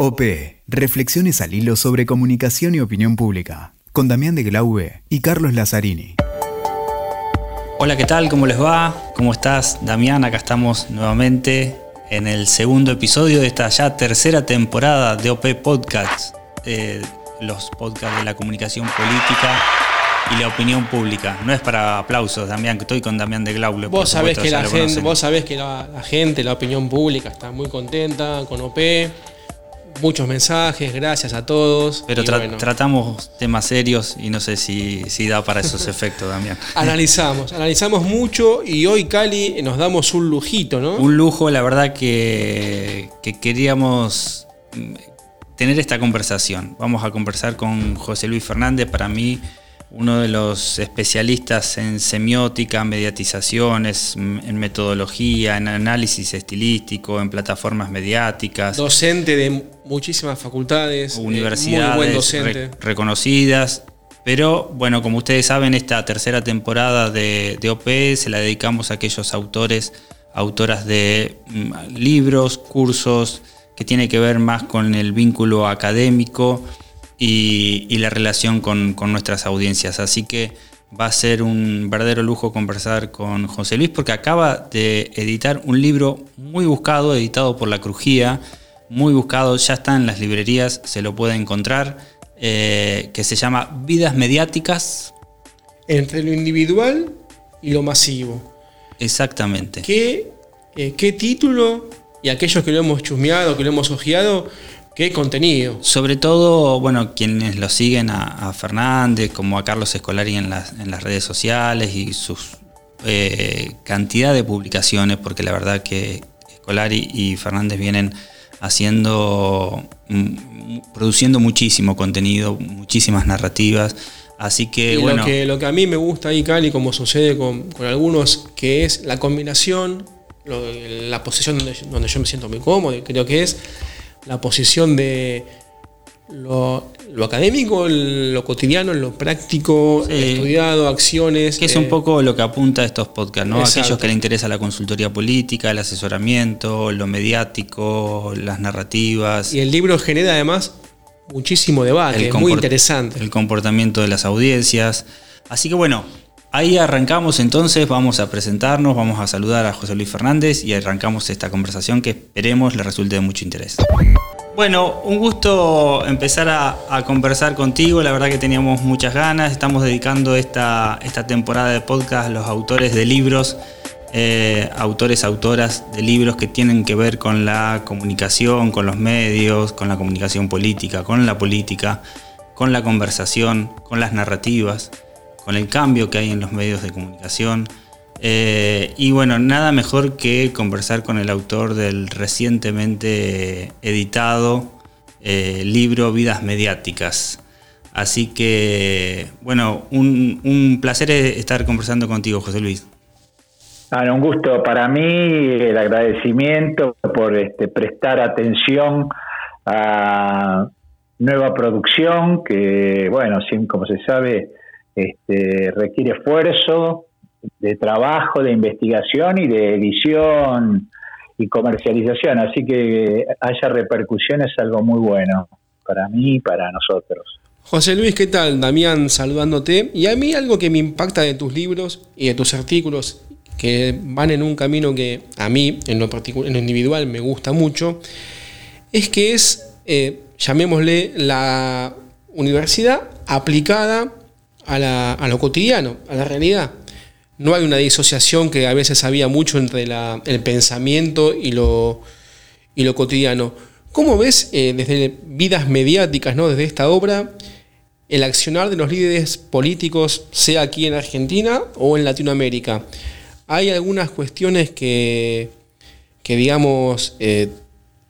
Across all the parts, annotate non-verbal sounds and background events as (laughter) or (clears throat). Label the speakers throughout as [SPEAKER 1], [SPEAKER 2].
[SPEAKER 1] OP, Reflexiones al hilo sobre comunicación y opinión pública, con Damián de Glaube y Carlos Lazzarini.
[SPEAKER 2] Hola, ¿qué tal? ¿Cómo les va? ¿Cómo estás, Damián? Acá estamos nuevamente en el segundo episodio de esta ya tercera temporada de OP Podcast, eh, los podcasts de la comunicación política y la opinión pública. No es para aplausos, Damián, que estoy con Damián de Glaube.
[SPEAKER 3] Vos sabés, que la, gente, vos sabés que la, la gente, la opinión pública está muy contenta con OP muchos mensajes, gracias a todos.
[SPEAKER 2] Pero tratamos temas serios y no sé si, si da para esos (laughs) efectos, Damián.
[SPEAKER 3] analizamos, analizamos mucho y hoy, Cali, nos damos un lujito, ¿no?
[SPEAKER 2] Un lujo, la verdad que, que queríamos mm, tener esta conversación. Vamos a conversar con José Luis Fernández, para mí uno de los especialistas en semiótica, mediatizaciones, en metodología, en análisis estilístico, en plataformas mediáticas.
[SPEAKER 3] Docente de muchísimas facultades.
[SPEAKER 2] Eh, universidades reconocidas. Pero bueno, como ustedes saben, esta tercera temporada de, de OP se la dedicamos a aquellos autores, autoras de mm, libros, cursos, que tiene que ver más con el vínculo académico y, la relación con, nuestras audiencias. Así que va a ser un verdadero lujo conversar con José Luis porque acaba de editar un libro muy buscado, editado por La Crujía, muy buscado, ya está en las librerías, se lo puede encontrar, eh, que se llama Vidas Mediáticas.
[SPEAKER 3] Entre lo individual y lo masivo.
[SPEAKER 2] Exactamente.
[SPEAKER 3] ¿Qué, eh, qué título? Y aquellos que lo hemos chusmeado, que lo hemos ojeado, Qué contenido.
[SPEAKER 2] Sobre todo, bueno, quienes lo siguen a, Fernández, como a Carlos Escolari en las, redes sociales y su eh, cantidad de publicaciones, porque la verdad que Escolari y Fernández vienen haciendo, mm, produciendo muchísimo contenido, muchísimas narrativas. Así que, bueno.
[SPEAKER 3] Lo que, lo que a mí me gusta ahí, Cali, como sucede con, algunos, que es la combinación, la posición donde, donde yo me siento muy cómodo, creo que es la posición de lo, académico, lo cotidiano, lo práctico, estudiado, acciones.
[SPEAKER 2] Que es un eh, poco lo que apunta a estos podcasts, ¿no? Aquellos que les interesa la consultoría política, el asesoramiento, lo mediático, las narrativas.
[SPEAKER 3] Y el libro genera además muchísimo debate, muy interesante.
[SPEAKER 2] El comportamiento de las audiencias. Así que bueno, Ahí arrancamos entonces, vamos a presentarnos, vamos a saludar a José Luis Fernández y arrancamos esta conversación que esperemos le resulte de mucho interés. Bueno, un gusto empezar a, conversar contigo, la verdad que teníamos muchas ganas, estamos dedicando esta, esta temporada de podcast a los autores de libros, eh, autores, autoras de libros que tienen que ver con la comunicación, con los medios, con la comunicación política, con la política, con la conversación, con las narrativas con el cambio que hay en los medios de comunicación. Eh, y bueno, nada mejor que conversar con el autor del recientemente editado eh, libro Vidas Mediáticas. Así que, bueno, un, placer estar conversando contigo, José Luis.
[SPEAKER 4] un gusto para mí, el agradecimiento por este, prestar atención a nueva producción que, bueno, como se sabe, este, requiere esfuerzo de trabajo, de investigación y de edición y comercialización, así que haya repercusiones es algo muy bueno para mí y para nosotros.
[SPEAKER 3] José Luis, ¿qué tal? Damián saludándote. Y a mí algo que me impacta de tus libros y de tus artículos, que van en un camino que a mí en lo, particular, en lo individual me gusta mucho, es que es, eh, llamémosle, la universidad aplicada a, lo cotidiano, a la realidad. No hay una disociación que a veces había mucho entre el pensamiento y lo, y lo cotidiano. ¿Cómo ves eh, desde vidas mediáticas, ¿no? desde esta obra, el accionar de los líderes políticos, sea aquí en Argentina o en Latinoamérica? ¿Hay algunas cuestiones que, que digamos, eh,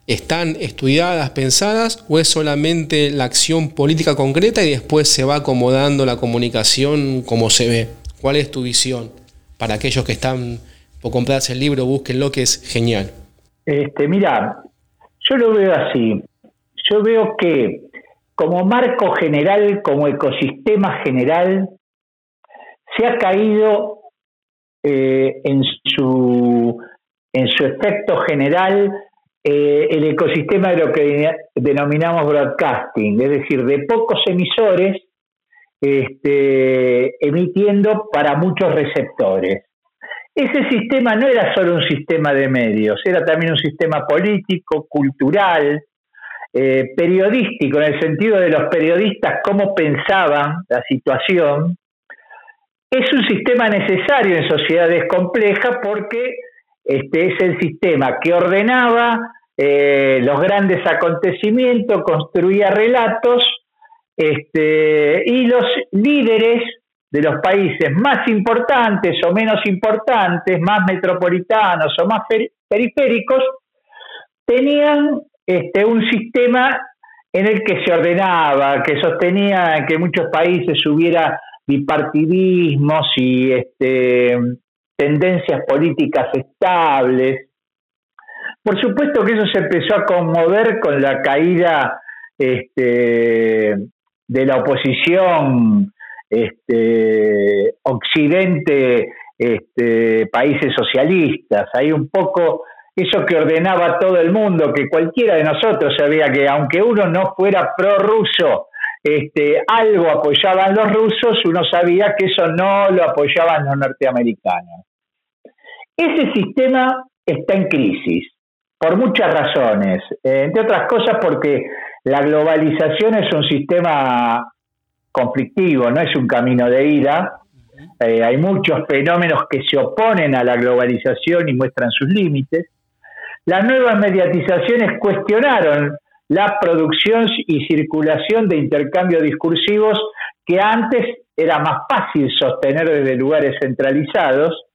[SPEAKER 3] están estudiadas, pensadas, o es solamente la acción política concreta y después se va acomodando la comunicación como se ve? ¿Cuál es tu visión? Para aquellos que están por comprarse el libro, busquen lo que es genial.
[SPEAKER 4] Este, mira, yo lo veo así. Yo veo que como marco general, como ecosistema general, se ha caído eh, en, su, en su efecto general eh, el ecosistema de lo que denominamos broadcasting, es decir, de pocos emisores este, emitiendo para muchos receptores. Ese sistema no era solo un sistema de medios, era también un sistema político, cultural, eh, periodístico, en el sentido de los periodistas, cómo pensaban la situación. Es un sistema necesario en sociedades complejas porque este es el sistema que ordenaba eh, los grandes acontecimientos, construía relatos, este, y los líderes de los países más importantes o menos importantes, más metropolitanos o más periféricos, tenían este, un sistema en el que se ordenaba, que sostenía que en muchos países hubiera bipartidismos y este, tendencias políticas estables. Por supuesto que eso se empezó a conmover con la caída de la oposición este, occidente, este, países socialistas. Hay un poco eso que ordenaba todo el mundo, que cualquiera de nosotros sabía que aunque uno no fuera prorruso, este, algo apoyaban los rusos, uno sabía que eso no lo apoyaban los norteamericanos. Ese sistema está en crisis por muchas razones, eh, entre otras cosas porque la globalización es un sistema conflictivo, no es un camino de ida. Eh, hay muchos fenómenos que se oponen a la globalización y muestran sus límites. Las nuevas mediatizaciones cuestionaron la producción y circulación de intercambios discursivos que antes era más fácil sostener desde lugares centralizados.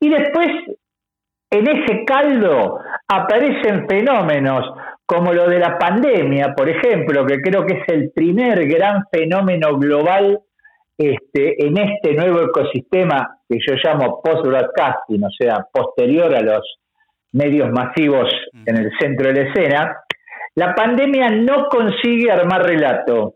[SPEAKER 4] Y después en ese caldo aparecen fenómenos como lo de la pandemia, por ejemplo, que creo que es el primer gran fenómeno global este, en este nuevo ecosistema que yo llamo post-broadcasting, o sea, posterior a los medios masivos en el centro de la escena, la pandemia no consigue armar relato.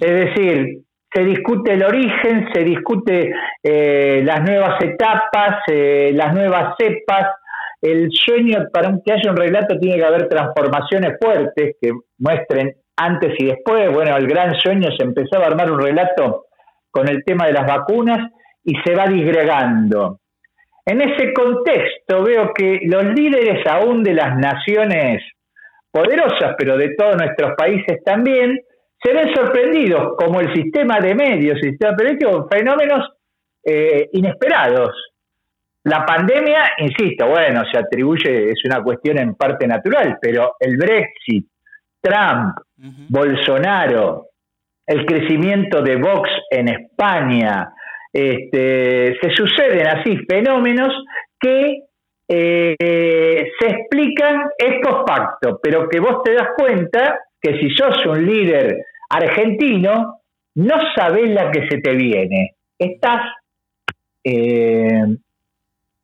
[SPEAKER 4] Es decir, se discute el origen, se discute eh, las nuevas etapas, eh, las nuevas cepas. El sueño, para que haya un relato, tiene que haber transformaciones fuertes que muestren antes y después. Bueno, el gran sueño se empezaba a armar un relato con el tema de las vacunas y se va disgregando. En ese contexto veo que los líderes aún de las naciones poderosas, pero de todos nuestros países también, se ven sorprendidos como el sistema de medios, el sistema fenómenos eh, inesperados. La pandemia, insisto, bueno, se atribuye, es una cuestión en parte natural, pero el Brexit, Trump, Bolsonaro, el crecimiento de Vox en España, este, se suceden así fenómenos que eh, se explican estos facto, pero que vos te das cuenta que si sos un líder argentino, no sabes la que se te viene. Estás eh,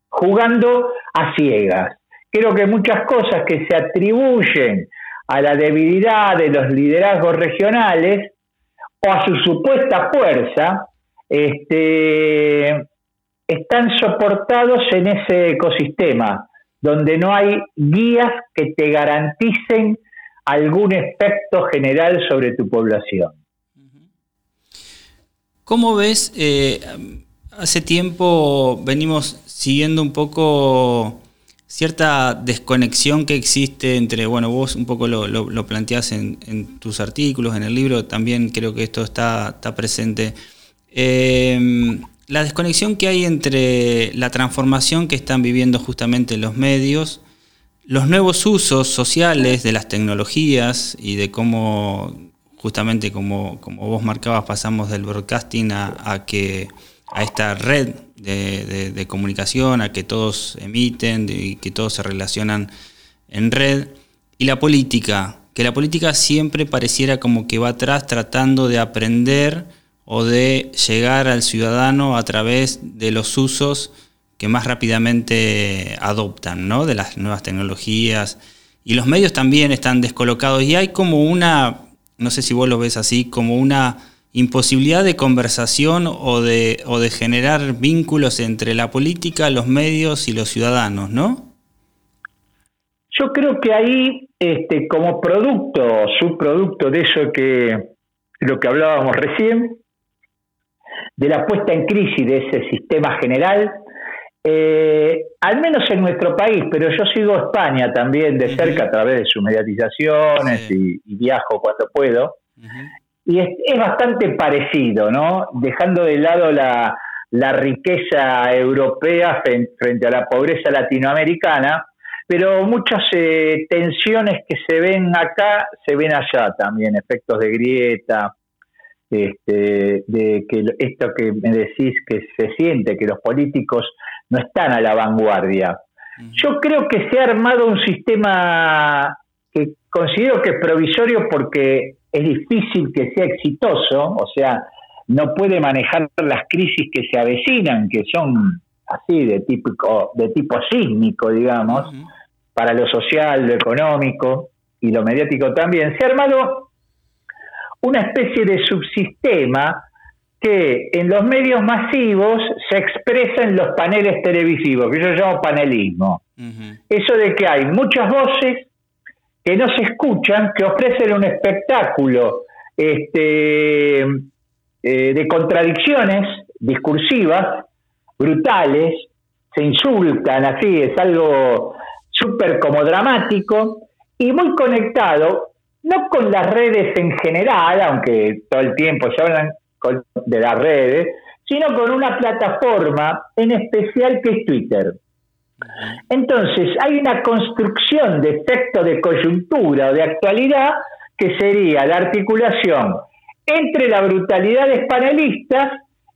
[SPEAKER 4] jugando a ciegas. Creo que muchas cosas que se atribuyen a la debilidad de los liderazgos regionales o a su supuesta fuerza, este, están soportados en ese ecosistema, donde no hay guías que te garanticen algún efecto general sobre tu población.
[SPEAKER 2] ¿Cómo ves? Eh, hace tiempo venimos siguiendo un poco cierta desconexión que existe entre, bueno, vos un poco lo, lo, planteás en, tus artículos, en el libro, también creo que esto está, está presente. Eh, la desconexión que hay entre la transformación que están viviendo justamente los medios los nuevos usos sociales de las tecnologías y de cómo, justamente como, como vos marcabas, pasamos del broadcasting a, que, a esta red de, comunicación, a que todos emiten y que todos se relacionan en red. Y la política, que la política siempre pareciera como que va atrás tratando de aprender o de llegar al ciudadano a través de los usos que más rápidamente adoptan, ¿no? De las nuevas tecnologías. Y los medios también están descolocados y hay como una, no sé si vos lo ves así, como una imposibilidad de conversación o de, o de generar vínculos entre la política, los medios y los ciudadanos, ¿no?
[SPEAKER 4] Yo creo que ahí, este, como producto subproducto de eso que lo que hablábamos recién, de la puesta en crisis de ese sistema general, eh, al menos en nuestro país, pero yo sigo España también de cerca a través de sus mediatizaciones y, viajo cuando puedo, y es, bastante parecido, ¿no? Dejando de lado la, riqueza europea frente, a la pobreza latinoamericana, pero muchas eh, tensiones que se ven acá se ven allá también, efectos de grieta, este, de que esto que me decís que se siente, que los políticos no están a la vanguardia. Yo creo que se ha armado un sistema que considero que es provisorio porque es difícil que sea exitoso, o sea, no puede manejar las crisis que se avecinan, que son así de tipo, de tipo sísmico, digamos, para lo social, lo económico y lo mediático también. Se ha armado una especie de subsistema que en los medios masivos se expresa en los paneles televisivos, que yo llamo panelismo. Eso de que hay muchas voces que no se escuchan, que ofrecen un espectáculo este, eh, de contradicciones discursivas, brutales, se insultan, así, es algo súper como dramático y muy conectado, no con las redes en general, aunque todo el tiempo se hablan de las redes, sino con una plataforma en especial que es Twitter. Entonces, hay una construcción de efecto de coyuntura o de actualidad que sería la articulación entre la brutalidad de panelistas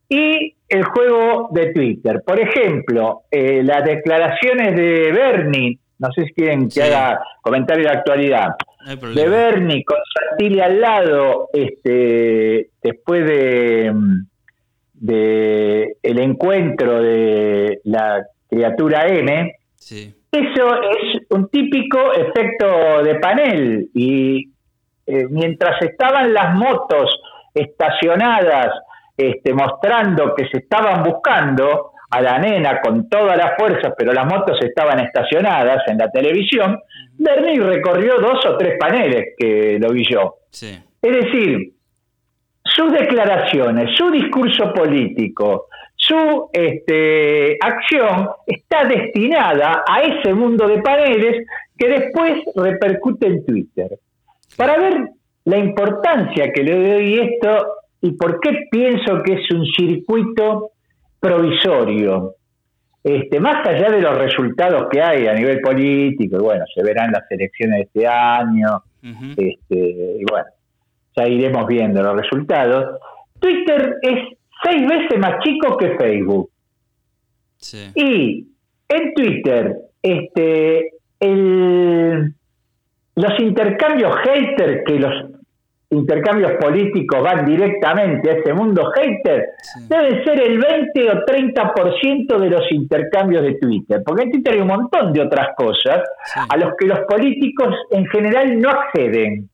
[SPEAKER 4] y el juego de Twitter. Por ejemplo, eh, las declaraciones de Bernie, no sé si quieren que haga comentario de actualidad, de Bernie con Santilli al lado, este, después de, de el encuentro de la criatura M, eso es un típico efecto de panel. Y eh, mientras estaban las motos estacionadas este, mostrando que se estaban buscando a la nena con todas las fuerzas, pero las motos estaban estacionadas en la televisión, Bernie recorrió dos o tres paneles que lo vi yo. Es decir, sus declaraciones, su discurso político, su este, acción está destinada a ese mundo de paneles que después repercute en Twitter. Para ver la importancia que le doy esto y por qué pienso que es un circuito provisorio, este, más allá de los resultados que hay a nivel político, y bueno, se verán las elecciones de este año, este, y bueno, ya iremos viendo los resultados. Twitter es seis veces más chico que Facebook. Y en Twitter, este, el, los intercambios hater, que los intercambios políticos van directamente a ese mundo hater, deben ser el 20 o 30% de los intercambios de Twitter, porque en Twitter hay un montón de otras cosas a los que los políticos en general no acceden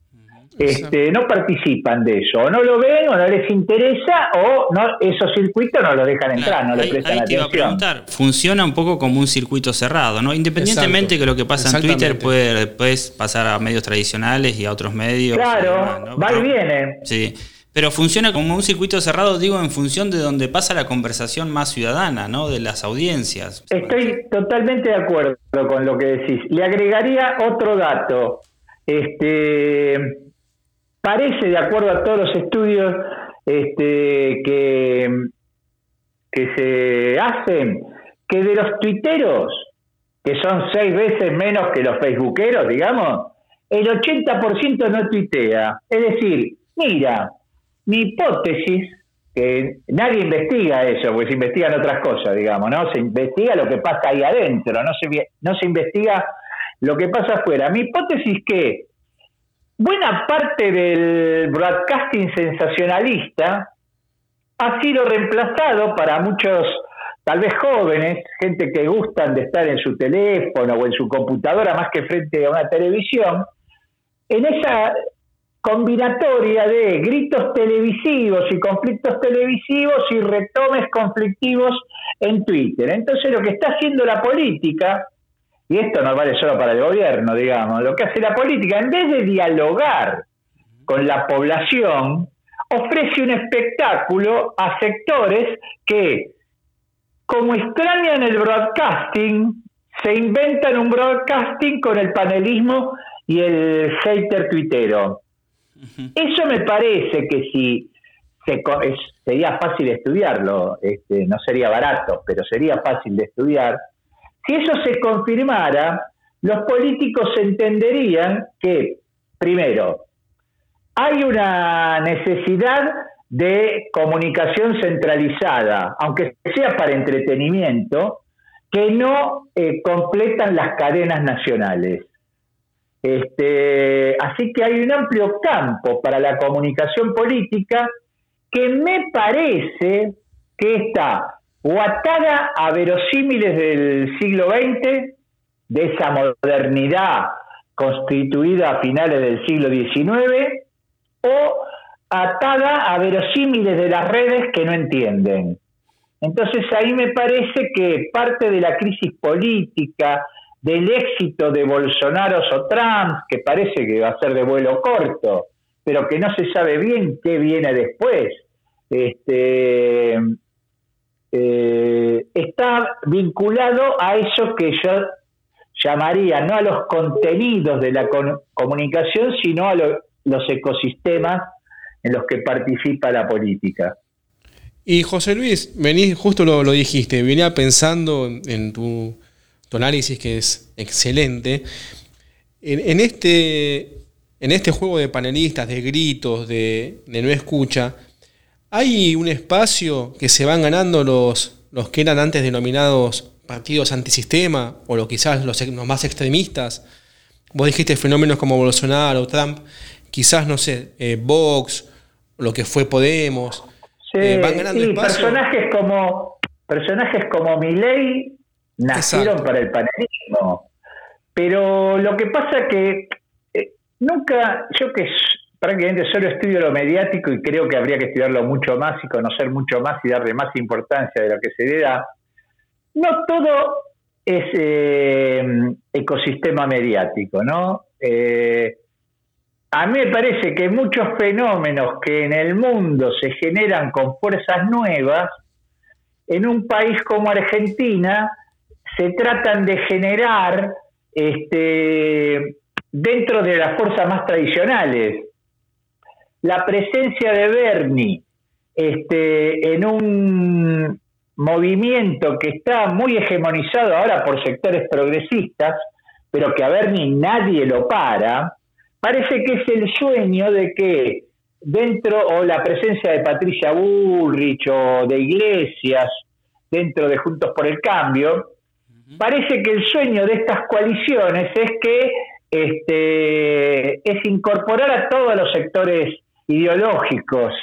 [SPEAKER 4] este, no participan de eso, o no lo ven, o no les interesa, o no esos circuitos no lo dejan entrar, no le prestan atención.
[SPEAKER 2] funciona un poco como un circuito cerrado, ¿no? Independientemente de que lo que pasa en Twitter puede después pasar a medios tradicionales y a otros medios.
[SPEAKER 4] Claro, va y viene.
[SPEAKER 2] Sí. Pero funciona como un circuito cerrado, digo, en función de donde pasa la conversación más ciudadana, ¿no? De las audiencias.
[SPEAKER 4] Estoy totalmente de acuerdo con lo que decís. Le agregaría otro dato. Este, parece, de acuerdo a todos los estudios este, que, que se hacen, que de los tuiteros, que son seis veces menos que los facebookeros, digamos, el 80% no tuitea. Es decir, mira, mi hipótesis, que nadie investiga eso, porque se investigan otras cosas, digamos, ¿no? Se investiga lo que pasa ahí adentro, no se, no se investiga lo que pasa afuera. Mi hipótesis que buena parte del broadcasting sensacionalista ha sido reemplazado para muchos, tal vez jóvenes, gente que gustan de estar en su teléfono o en su computadora más que frente a una televisión, en esa combinatoria de gritos televisivos y conflictos televisivos y retomes conflictivos en Twitter. Entonces lo que está haciendo la política y esto no vale solo para el gobierno, digamos, lo que hace la política, en vez de dialogar con la población, ofrece un espectáculo a sectores que, como extrañan el broadcasting, se inventan un broadcasting con el panelismo y el hater tuitero. Eso me parece que si se, sería fácil estudiarlo, este, no sería barato, pero sería fácil de estudiar, si eso se confirmara, los políticos entenderían que, primero, hay una necesidad de comunicación centralizada, aunque sea para entretenimiento, que no eh, completan las cadenas nacionales. Este, así que hay un amplio campo para la comunicación política que me parece que está o atada a verosímiles del siglo XX, de esa modernidad constituida a finales del siglo XIX, o atada a verosímiles de las redes que no entienden. Entonces ahí me parece que parte de la crisis política, del éxito de Bolsonaro o Trump, que parece que va a ser de vuelo corto, pero que no se sabe bien qué viene después, este, eh, está vinculado a eso que yo llamaría no a los contenidos de la comunicación, sino a los ecosistemas en los que participa la política.
[SPEAKER 3] Y José Luis, venís, justo lo, dijiste, venía pensando en tu, análisis que es excelente. En, este, en este juego de panelistas, de gritos, de no escucha, hay un espacio que se van ganando los, los que eran antes denominados partidos antisistema o lo, quizás los, más extremistas. Vos dijiste fenómenos como Bolsonaro, Trump, quizás, no sé, eh, Vox, lo que fue Podemos.
[SPEAKER 4] Eh, van ganando espacio. Personajes como, personajes como Milei nacieron para el panelismo. Pero lo que pasa que eh, nunca, yo que prácticamente solo estudio lo mediático y creo que habría que estudiarlo mucho más y conocer mucho más y darle más importancia de lo que se le da. No todo es eh, ecosistema mediático, ¿no? Eh, a mí me parece que muchos fenómenos que en el mundo se generan con fuerzas nuevas, en un país como Argentina se tratan de generar este, dentro de las fuerzas más tradicionales la presencia de Bernie este, en un movimiento que está muy hegemonizado ahora por sectores progresistas, pero que a Bernie nadie lo para, parece que es el sueño de que dentro, o la presencia de Patricia Bullrich o de Iglesias, dentro de Juntos por el Cambio, parece que el sueño de estas coaliciones es que este, es incorporar a todos los sectores ideológicos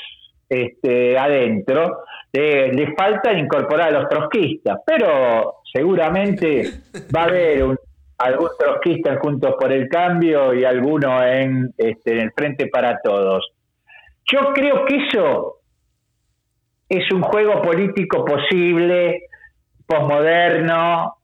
[SPEAKER 4] este, adentro, le falta incorporar a los trotskistas, pero seguramente va a haber algún trotskista Juntos por el Cambio y alguno en, este, en el Frente para Todos. Yo creo que eso es un juego político posible, posmoderno,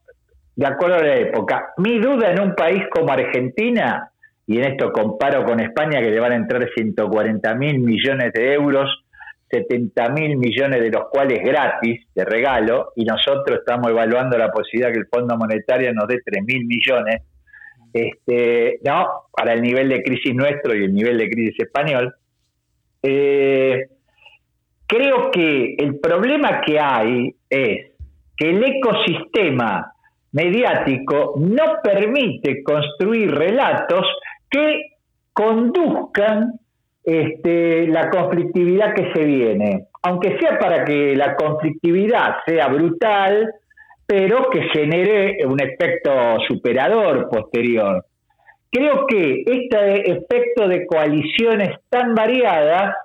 [SPEAKER 4] de acuerdo a la época. Mi duda en un país como Argentina y en esto comparo con España que le van a entrar 140 mil millones de euros, 70 mil millones de los cuales gratis, de regalo, y nosotros estamos evaluando la posibilidad que el Fondo Monetario nos dé 3 mil millones, este, no, para el nivel de crisis nuestro y el nivel de crisis español. Eh, creo que el problema que hay es que el ecosistema mediático no permite construir relatos que conduzcan este, la conflictividad que se viene, aunque sea para que la conflictividad sea brutal, pero que genere un efecto superador posterior. Creo que este efecto de coaliciones tan variadas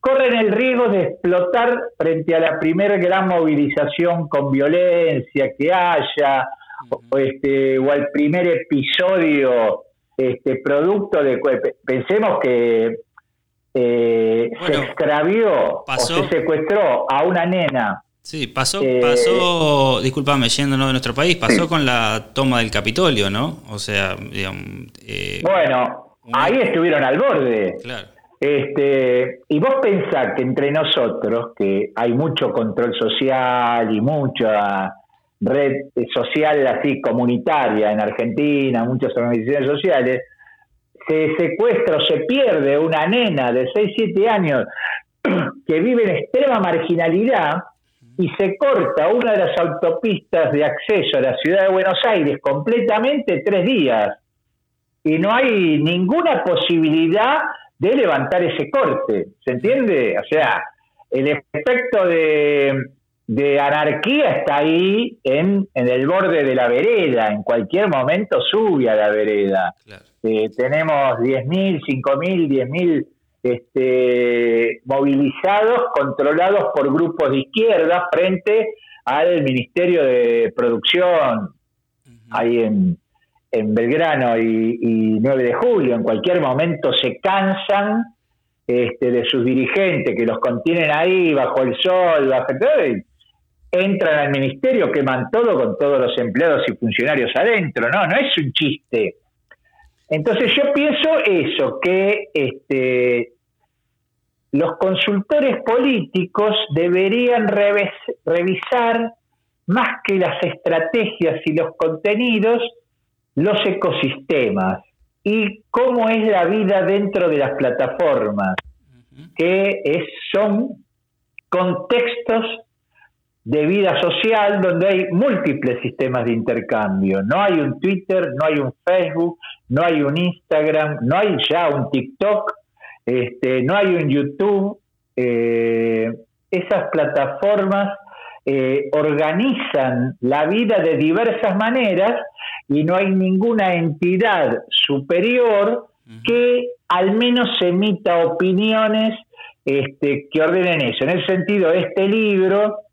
[SPEAKER 4] corren el riesgo de explotar frente a la primera gran movilización con violencia que haya, o, este, o al primer episodio este producto de pensemos que eh, se extravió o se secuestró a una nena
[SPEAKER 2] Sí, pasó, eh, pasó, discúlpame, yéndonos de nuestro país, pasó con la toma del Capitolio, ¿no? O sea, digamos...
[SPEAKER 4] Eh, bueno, ahí estuvieron al borde. Claro. Este, y vos pensás que entre nosotros, que hay mucho control social y mucha red social así comunitaria en Argentina, muchas organizaciones sociales, se secuestra o se pierde una nena de 6, 7 años (clears throat) que vive en extrema marginalidad y se corta una de las autopistas de acceso a la ciudad de Buenos Aires completamente tres días y no hay ninguna posibilidad de levantar ese corte, ¿se entiende? O sea, el efecto de, anarquía está ahí en, el borde de la vereda, en cualquier momento sube a la vereda. Eh, tenemos 10.000, 5.000, 10.000 este, movilizados, controlados por grupos de izquierda frente al Ministerio de Producción, ahí en, en Belgrano y, 9 de julio. En cualquier momento se cansan este, de sus dirigentes que los contienen ahí bajo el sol, bajo todo, entran al ministerio, queman todo con todos los empleados y funcionarios adentro. No, no es un chiste. Entonces yo pienso eso, que este, los consultores políticos deberían revisar más que las estrategias y los contenidos, los ecosistemas y cómo es la vida dentro de las plataformas, que es, son contextos de vida social donde hay múltiples sistemas de intercambio. No hay un Twitter, no hay un Facebook, no hay un Instagram, no hay ya un TikTok, este, no hay un YouTube. Eh, esas plataformas eh, organizan la vida de diversas maneras y no hay ninguna entidad superior que al menos emita opiniones este, que ordenen eso. En ese sentido, este libro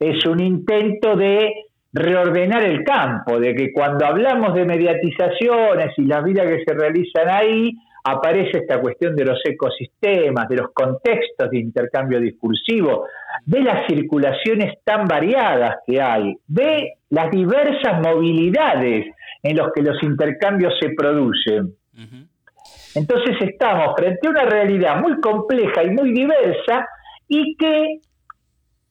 [SPEAKER 4] es un intento de reordenar el campo, de que cuando hablamos de mediatizaciones y las vidas que se realizan ahí, aparece esta cuestión de los ecosistemas, de los contextos de intercambio discursivo, de las circulaciones tan variadas que hay, de las diversas movilidades en las que los intercambios se producen. Entonces estamos frente a una realidad muy compleja y muy diversa y que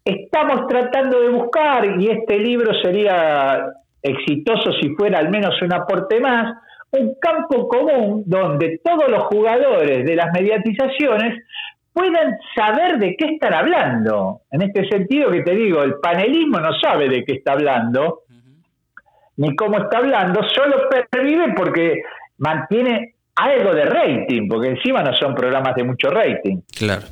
[SPEAKER 4] estamos tratando de buscar, y este libro sería exitoso si fuera al menos un aporte más, un campo común donde todos los jugadores de las mediatizaciones puedan saber de qué están hablando. En este sentido que te digo, el panelismo no sabe de qué está hablando, ni cómo está hablando, solo pervive porque mantiene algo de rating, porque encima no son programas de mucho rating.
[SPEAKER 2] Claro.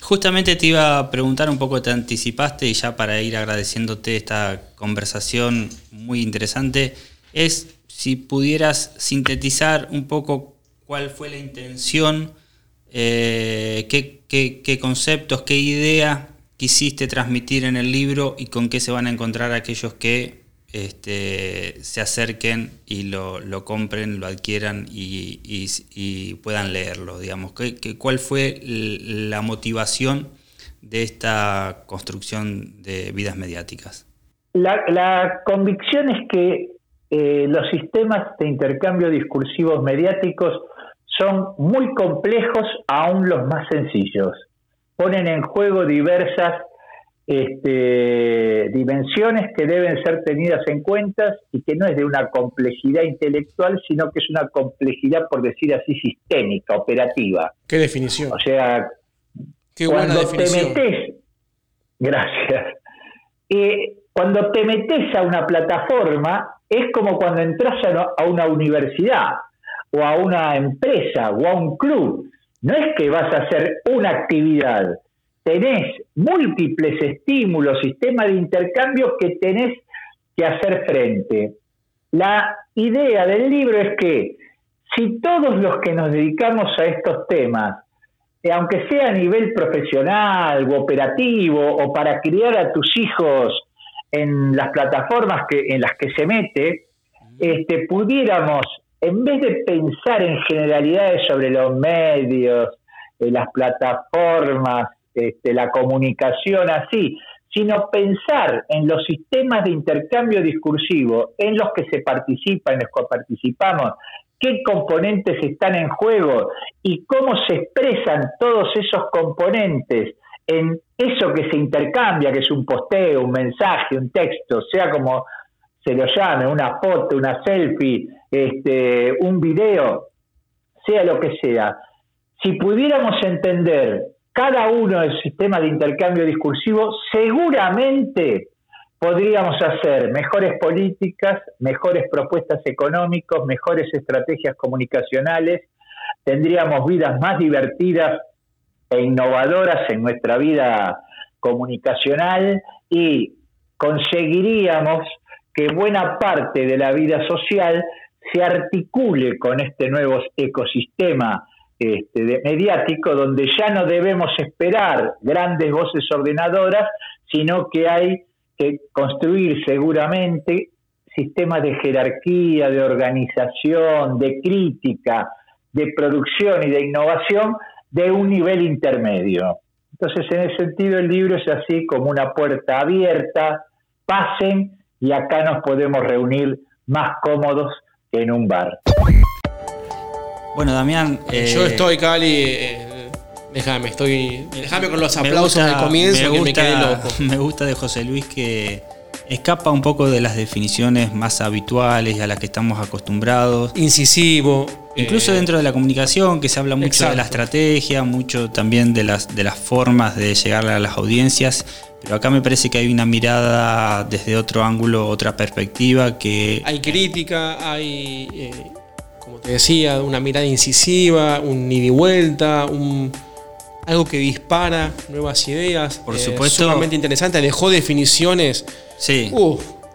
[SPEAKER 2] Justamente te iba a preguntar un poco, te anticipaste y ya para ir agradeciéndote esta conversación muy interesante, es si pudieras sintetizar un poco cuál fue la intención, eh, qué, conceptos, qué idea quisiste transmitir en el libro y con qué se van a encontrar aquellos que este, se acerquen y lo, compren, lo adquieran y, puedan leerlo, digamos. ¿Cuál fue la motivación de esta construcción de vidas mediáticas?
[SPEAKER 4] la convicción es que eh, los sistemas de intercambio discursivos mediáticos son muy complejos, aún los más sencillos. Ponen en juego diversas este, dimensiones que deben ser tenidas en cuenta y que no es de una complejidad intelectual, sino que es una complejidad, por decir así, sistémica, operativa.
[SPEAKER 3] ¿Qué definición?
[SPEAKER 4] O sea,
[SPEAKER 3] Qué cuando te
[SPEAKER 4] metes, (laughs) gracias, eh, cuando te metes a una plataforma, es como cuando entras a una universidad o a una empresa o a un club. No es que vas a hacer una actividad, tenés múltiples estímulos, sistemas de intercambio que tenés que hacer frente. La idea del libro es que si todos los que nos dedicamos a estos temas, eh, aunque sea a nivel profesional o operativo o para criar a tus hijos en las plataformas que, en las que se mete, este, pudiéramos, en vez de pensar en generalidades sobre los medios, eh, las plataformas, este, la comunicación así, sino pensar en los sistemas de intercambio discursivo en los que se participa, en los que participamos, qué componentes están en juego y cómo se expresan todos esos componentes en eso que se intercambia, que es un posteo, un mensaje, un texto, sea como se lo llame, una foto, una selfie, este, un video, sea lo que sea. Si pudiéramos entender cada uno del sistema de intercambio discursivo, seguramente podríamos hacer mejores políticas, mejores propuestas económicas, mejores estrategias comunicacionales, tendríamos vidas más divertidas e innovadoras en nuestra vida comunicacional y conseguiríamos que buena parte de la vida social se articule con este nuevo ecosistema este, mediático donde ya no debemos esperar grandes voces ordenadoras, sino que hay que construir seguramente sistemas de jerarquía, de organización, de crítica, de producción y de innovación de un nivel intermedio. Entonces, en ese sentido, el libro es así como una puerta abierta, pasen y acá nos podemos reunir más cómodos que en un bar.
[SPEAKER 2] Bueno, Damián.
[SPEAKER 3] Eh, Yo estoy, Cali. Eh, déjame, estoy. Déjame con los aplausos del comienzo me gusta, que me quedé loco. (laughs)
[SPEAKER 2] Me gusta de José Luis que escapa un poco de las definiciones más habituales y a las que estamos acostumbrados.
[SPEAKER 3] Incisivo.
[SPEAKER 2] Incluso eh, dentro de la comunicación, que se habla mucho de la estrategia, mucho también de las, de las formas de llegar a las audiencias. Pero acá me parece que hay una mirada desde otro ángulo, otra perspectiva que...
[SPEAKER 3] Hay crítica, hay como te decía, una mirada incisiva, un ida y vuelta, un, algo que dispara nuevas ideas.
[SPEAKER 2] Por eh, supuesto.
[SPEAKER 3] Sumamente interesante, dejó definiciones.
[SPEAKER 2] Sí.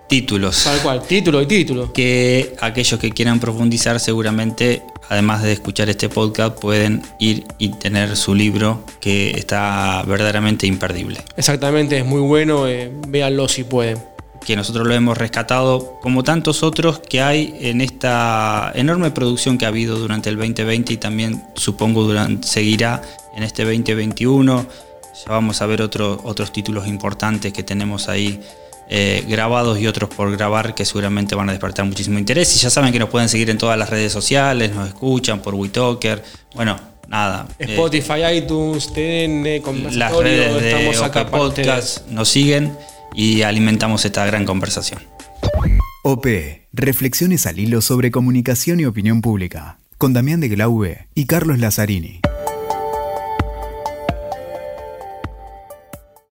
[SPEAKER 2] títulos.
[SPEAKER 3] Tal cual, título y título.
[SPEAKER 2] Que aquellos que quieran profundizar seguramente, además de escuchar este podcast, pueden ir y tener su libro que está verdaderamente imperdible.
[SPEAKER 3] Exactamente, es muy bueno, eh, véanlo si pueden
[SPEAKER 2] que nosotros lo hemos rescatado, como tantos otros que hay en esta enorme producción que ha habido durante el 2020 y también supongo durante, seguirá en este 2021. Ya vamos a ver otros títulos importantes que tenemos ahí eh, grabados y otros por grabar que seguramente van a despertar muchísimo interés. Y ya saben que nos pueden seguir en todas las redes sociales, nos escuchan por WeTalker. Bueno, nada.
[SPEAKER 3] Eh, Spotify, iTunes, TN,
[SPEAKER 2] las redes de estamos acá Podcast nos siguen y alimentamos esta gran conversación.
[SPEAKER 1] OP, Reflexiones al hilo sobre comunicación y opinión pública, con Damián de Glaube y Carlos Lazzarini.